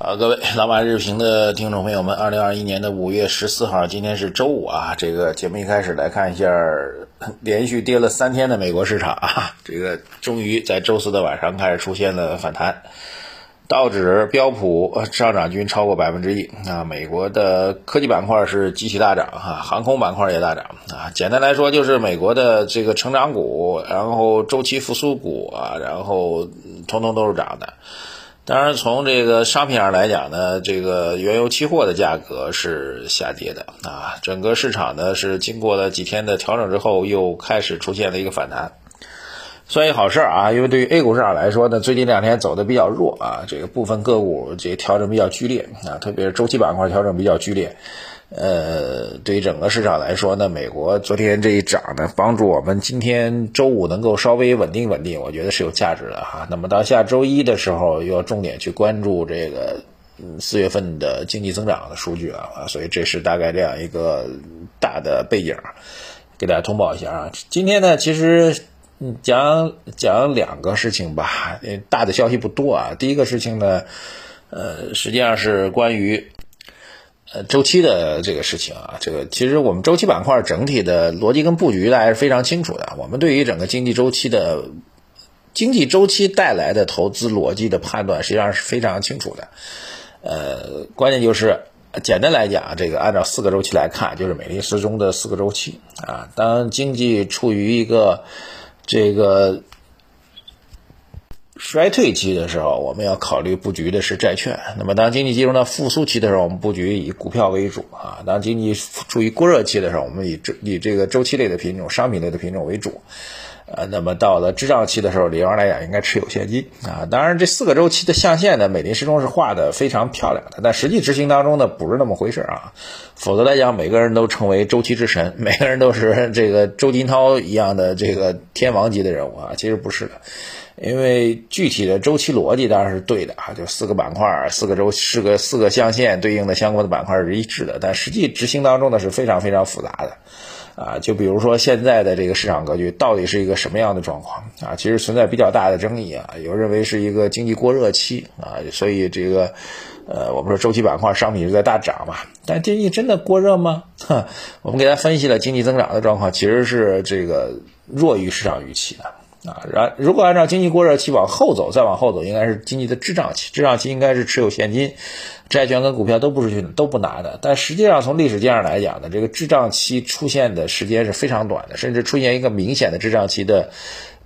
啊，各位老马日评的听众朋友们，二零二一年的五月十四号，今天是周五啊。这个节目一开始来看一下，连续跌了三天的美国市场啊，这个终于在周四的晚上开始出现了反弹，道指、标普上涨均超过百分之一啊。美国的科技板块是集体大涨哈，航空板块也大涨啊。简单来说，就是美国的这个成长股，然后周期复苏股啊，然后通通都是涨的。当然，从这个商品上来讲呢，这个原油期货的价格是下跌的啊。整个市场呢是经过了几天的调整之后，又开始出现了一个反弹，算一好事儿啊。因为对于 A 股市场来说呢，最近两天走的比较弱啊，这个部分个股这调整比较剧烈啊，特别是周期板块调整比较剧烈。呃，对于整个市场来说呢，美国昨天这一涨呢，帮助我们今天周五能够稍微稳定稳定，我觉得是有价值的哈。那么到下周一的时候，又要重点去关注这个四月份的经济增长的数据啊。所以这是大概这样一个大的背景，给大家通报一下啊。今天呢，其实讲讲两个事情吧，大的消息不多啊。第一个事情呢，呃，实际上是关于。呃，周期的这个事情啊，这个其实我们周期板块整体的逻辑跟布局大家是非常清楚的。我们对于整个经济周期的经济周期带来的投资逻辑的判断，实际上是非常清楚的。呃，关键就是简单来讲，这个按照四个周期来看，就是美丽时钟的四个周期啊。当经济处于一个这个。衰退期的时候，我们要考虑布局的是债券；那么当经济进入到复苏期的时候，我们布局以股票为主啊。当经济处于过热期的时候，我们以这以这个周期类的品种、商品类的品种为主。呃，那么到了滞胀期的时候，理论来讲应该持有现金啊。当然，这四个周期的象限呢，美林时钟是画的非常漂亮的，但实际执行当中呢，不是那么回事啊。否则来讲，每个人都成为周期之神，每个人都是这个周金涛一样的这个天王级的人物啊，其实不是的。因为具体的周期逻辑当然是对的啊，就四个板块、四个周、四个四个象限对应的相关的板块是一致的，但实际执行当中呢是非常非常复杂的啊。就比如说现在的这个市场格局到底是一个什么样的状况啊？其实存在比较大的争议啊，有认为是一个经济过热期啊，所以这个呃，我们说周期板块商品是在大涨嘛，但经济真的过热吗？我们给大家分析了经济增长的状况，其实是这个弱于市场预期的。啊，然如果按照经济过热期往后走，再往后走，应该是经济的滞胀期。滞胀期应该是持有现金、债券跟股票都不是去都不拿的。但实际上从历史经验来讲呢，这个滞胀期出现的时间是非常短的，甚至出现一个明显的滞胀期的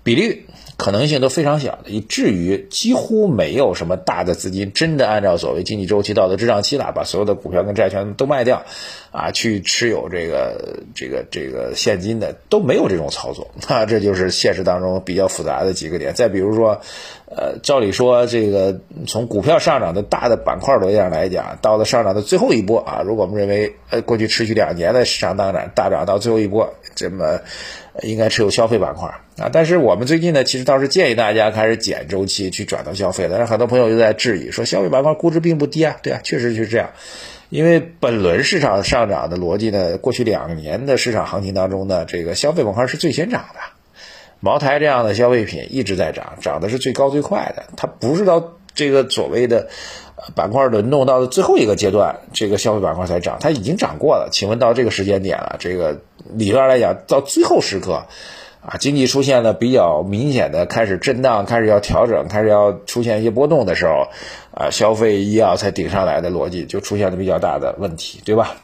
比率。可能性都非常小的，以至于几乎没有什么大的资金真的按照所谓经济周期到了滞胀期了，把所有的股票跟债券都卖掉，啊，去持有这个这个这个现金的都没有这种操作，啊，这就是现实当中比较复杂的几个点。再比如说，呃，照理说这个从股票上涨的大的板块逻辑上来讲，到了上涨的最后一波啊，如果我们认为呃过去持续两年的市场大涨大涨到最后一波，这么。应该持有消费板块啊，但是我们最近呢，其实倒是建议大家开始减周期去转到消费但是很多朋友又在质疑说，消费板块估值并不低啊，对啊，确实是这样。因为本轮市场上涨的逻辑呢，过去两年的市场行情当中呢，这个消费板块是最先涨的，茅台这样的消费品一直在涨，涨的是最高最快的，它不是到这个所谓的。板块轮动到最后一个阶段，这个消费板块才涨，它已经涨过了。请问到这个时间点了，这个理论上来讲，到最后时刻，啊，经济出现了比较明显的开始震荡，开始要调整，开始要出现一些波动的时候，啊，消费医药才顶上来的逻辑就出现了比较大的问题，对吧？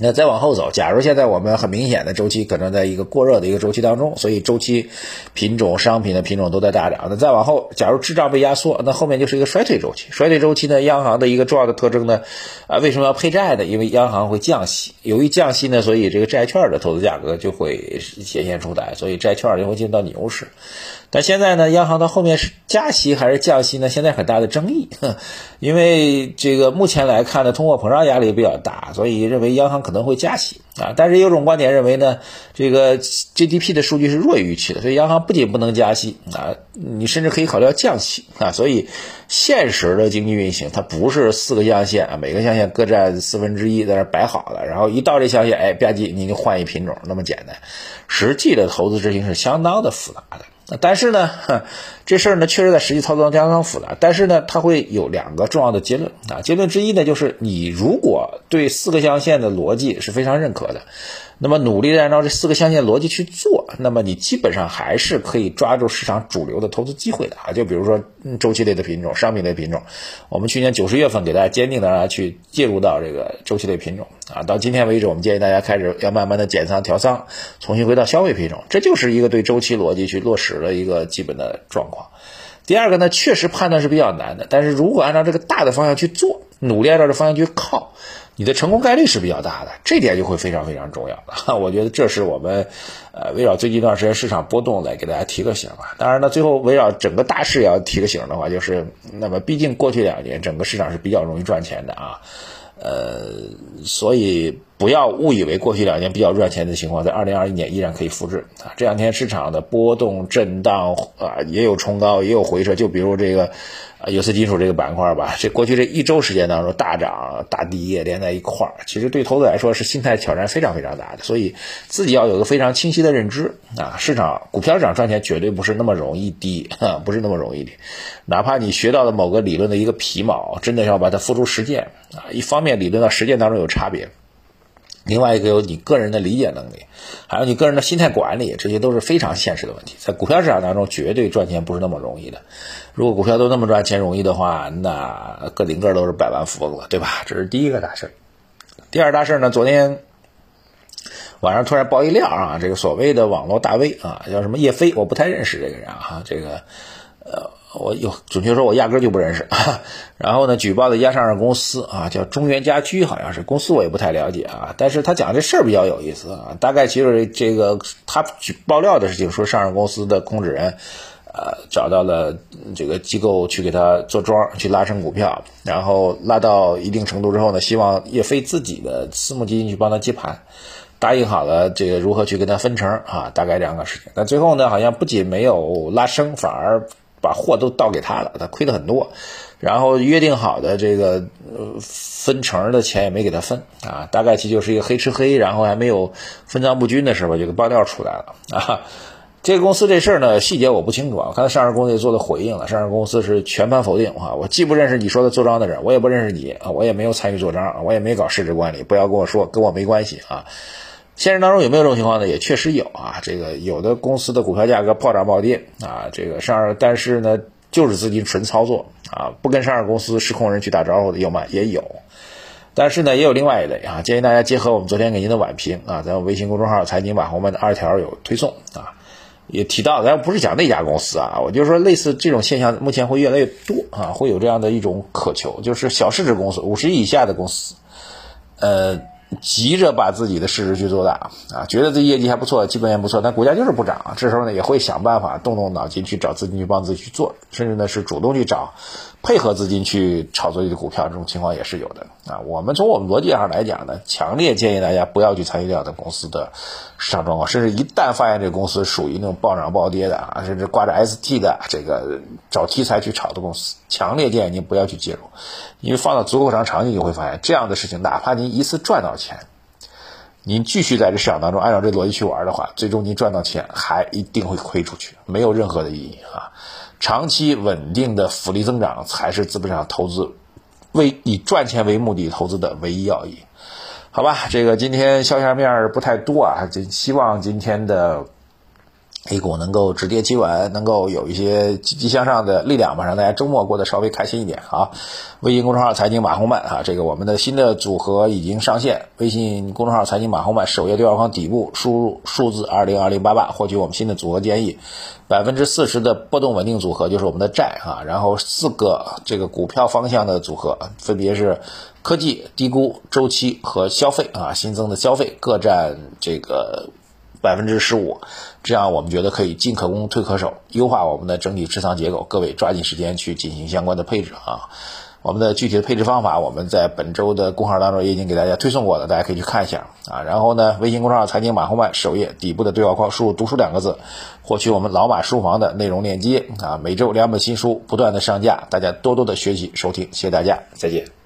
那再往后走，假如现在我们很明显的周期可能在一个过热的一个周期当中，所以周期品种、商品的品种都在大涨。那再往后，假如滞胀被压缩，那后面就是一个衰退周期。衰退周期呢，央行的一个重要的特征呢，啊，为什么要配债呢？因为央行会降息，由于降息呢，所以这个债券的投资价格就会显现出来，所以债券就会进入到牛市。但现在呢，央行到后面是加息还是降息呢？现在很大的争议，因为这个目前来看呢，通货膨胀压力比较大，所以认为央行可能会加息啊。但是有种观点认为呢，这个 GDP 的数据是弱于预期的，所以央行不仅不能加息啊，你甚至可以考虑要降息啊。所以现实的经济运行它不是四个象限啊，每个象限各占四分之一在那摆好了，然后一到这象限，哎吧唧你就换一品种那么简单。实际的投资执行是相当的复杂的。但是呢，这事儿呢，确实在实际操作中相当复杂，但是呢，它会有两个重要的结论啊。结论之一呢，就是你如果对四个象限的逻辑是非常认可的。那么努力的按照这四个象限逻辑去做，那么你基本上还是可以抓住市场主流的投资机会的啊！就比如说周期类的品种、商品类品种，我们去年九十月份给大家坚定的让大家去介入到这个周期类品种啊，到今天为止，我们建议大家开始要慢慢的减仓调仓，重新回到消费品种，这就是一个对周期逻辑去落实的一个基本的状况。第二个呢，确实判断是比较难的，但是如果按照这个大的方向去做，努力按照这方向去靠。你的成功概率是比较大的，这点就会非常非常重要的。我觉得这是我们，呃，围绕最近一段时间市场波动来给大家提个醒吧。当然呢，最后围绕整个大势要提个醒的话，就是那么毕竟过去两年整个市场是比较容易赚钱的啊。呃，所以不要误以为过去两年比较赚钱的情况，在二零二一年依然可以复制啊。这两天市场的波动震荡啊，也有冲高，也有回撤。就比如这个，有色金属这个板块吧，这过去这一周时间当中大涨大跌连在一块儿，其实对投资来说是心态挑战非常非常大的。所以自己要有个非常清晰的认知啊，市场股票市场赚钱绝对不是那么容易低，不是那么容易的。哪怕你学到了某个理论的一个皮毛，真的要把它付诸实践啊，一方面。理论到实践当中有差别，另外一个有你个人的理解能力，还有你个人的心态管理，这些都是非常现实的问题。在股票市场当中，绝对赚钱不是那么容易的。如果股票都那么赚钱容易的话，那个顶个都是百万富翁了，对吧？这是第一个大事。第二大事呢？昨天晚上突然爆一料啊，这个所谓的网络大 V 啊，叫什么叶飞，我不太认识这个人啊，这个呃。我有准确说，我压根就不认识。然后呢，举报的一家上市公司啊，叫中原家居，好像是公司我也不太了解啊。但是他讲这事儿比较有意思啊。大概其实这个他举爆料的事情，说上市公司的控制人，呃，找到了这个机构去给他做庄，去拉升股票，然后拉到一定程度之后呢，希望叶飞自己的私募基金去帮他接盘，答应好了这个如何去跟他分成啊，大概两个事情。但最后呢，好像不仅没有拉升，反而。把货都倒给他了，他亏的很多，然后约定好的这个分成的钱也没给他分啊，大概其就是一个黑吃黑，然后还没有分赃不均的时候，这个爆料出来了啊。这个公司这事儿呢，细节我不清楚啊。我看上市公司也做了回应了，上市公司是全盘否定啊。我既不认识你说的做庄的人，我也不认识你啊，我也没有参与做庄，我也没搞市值管理，不要跟我说跟我没关系啊。现实当中有没有这种情况呢？也确实有啊，这个有的公司的股票价格暴涨暴跌啊，这个上市，但是呢，就是资金纯操作啊，不跟上市公司实控人去打招呼的有吗？也有，但是呢，也有另外一类啊，建议大家结合我们昨天给您的晚评啊，咱们微信公众号财经网红们的二条有推送啊，也提到，咱不是讲那家公司啊，我就说类似这种现象，目前会越来越多啊，会有这样的一种渴求，就是小市值公司，五十亿以下的公司，呃。急着把自己的市值去做大啊，觉得自己业绩还不错，基本面不错，但股价就是不涨。这时候呢，也会想办法动动脑筋去找资金去帮自己去做，甚至呢是主动去找。配合资金去炒作一个股票，这种情况也是有的啊。我们从我们逻辑上来讲呢，强烈建议大家不要去参与这样的公司的市场状况，甚至一旦发现这个公司属于那种暴涨暴跌的啊，甚至挂着 ST 的这个找题材去炒的公司，强烈建议您不要去介入，因为放到足够长长期，你会发现这样的事情，哪怕您一次赚到钱，您继续在这市场当中按照这逻辑去玩的话，最终您赚到钱还一定会亏出去，没有任何的意义啊。长期稳定的复利增长才是资本市场投资，为以赚钱为目的投资的唯一要义。好吧，这个今天消息面儿不太多啊，就希望今天的。A 股能够止跌企稳，能够有一些积极向上的力量吧，让大家周末过得稍微开心一点啊！微信公众号财经马红漫啊，这个我们的新的组合已经上线。微信公众号财经马红漫首页对话框底部输入数字二零二零八八，获取我们新的组合建议。百分之四十的波动稳定组合就是我们的债啊，然后四个这个股票方向的组合分别是科技、低估、周期和消费啊，新增的消费各占这个。百分之十五，这样我们觉得可以进可攻退可守，优化我们的整体持仓结构。各位抓紧时间去进行相关的配置啊！我们的具体的配置方法，我们在本周的公号当中也已经给大家推送过了，大家可以去看一下啊。然后呢，微信公众号财经马后漫首页底部的对话框输入“读书”两个字，获取我们老马书房的内容链接啊。每周两本新书不断的上架，大家多多的学习收听，谢谢大家，再见。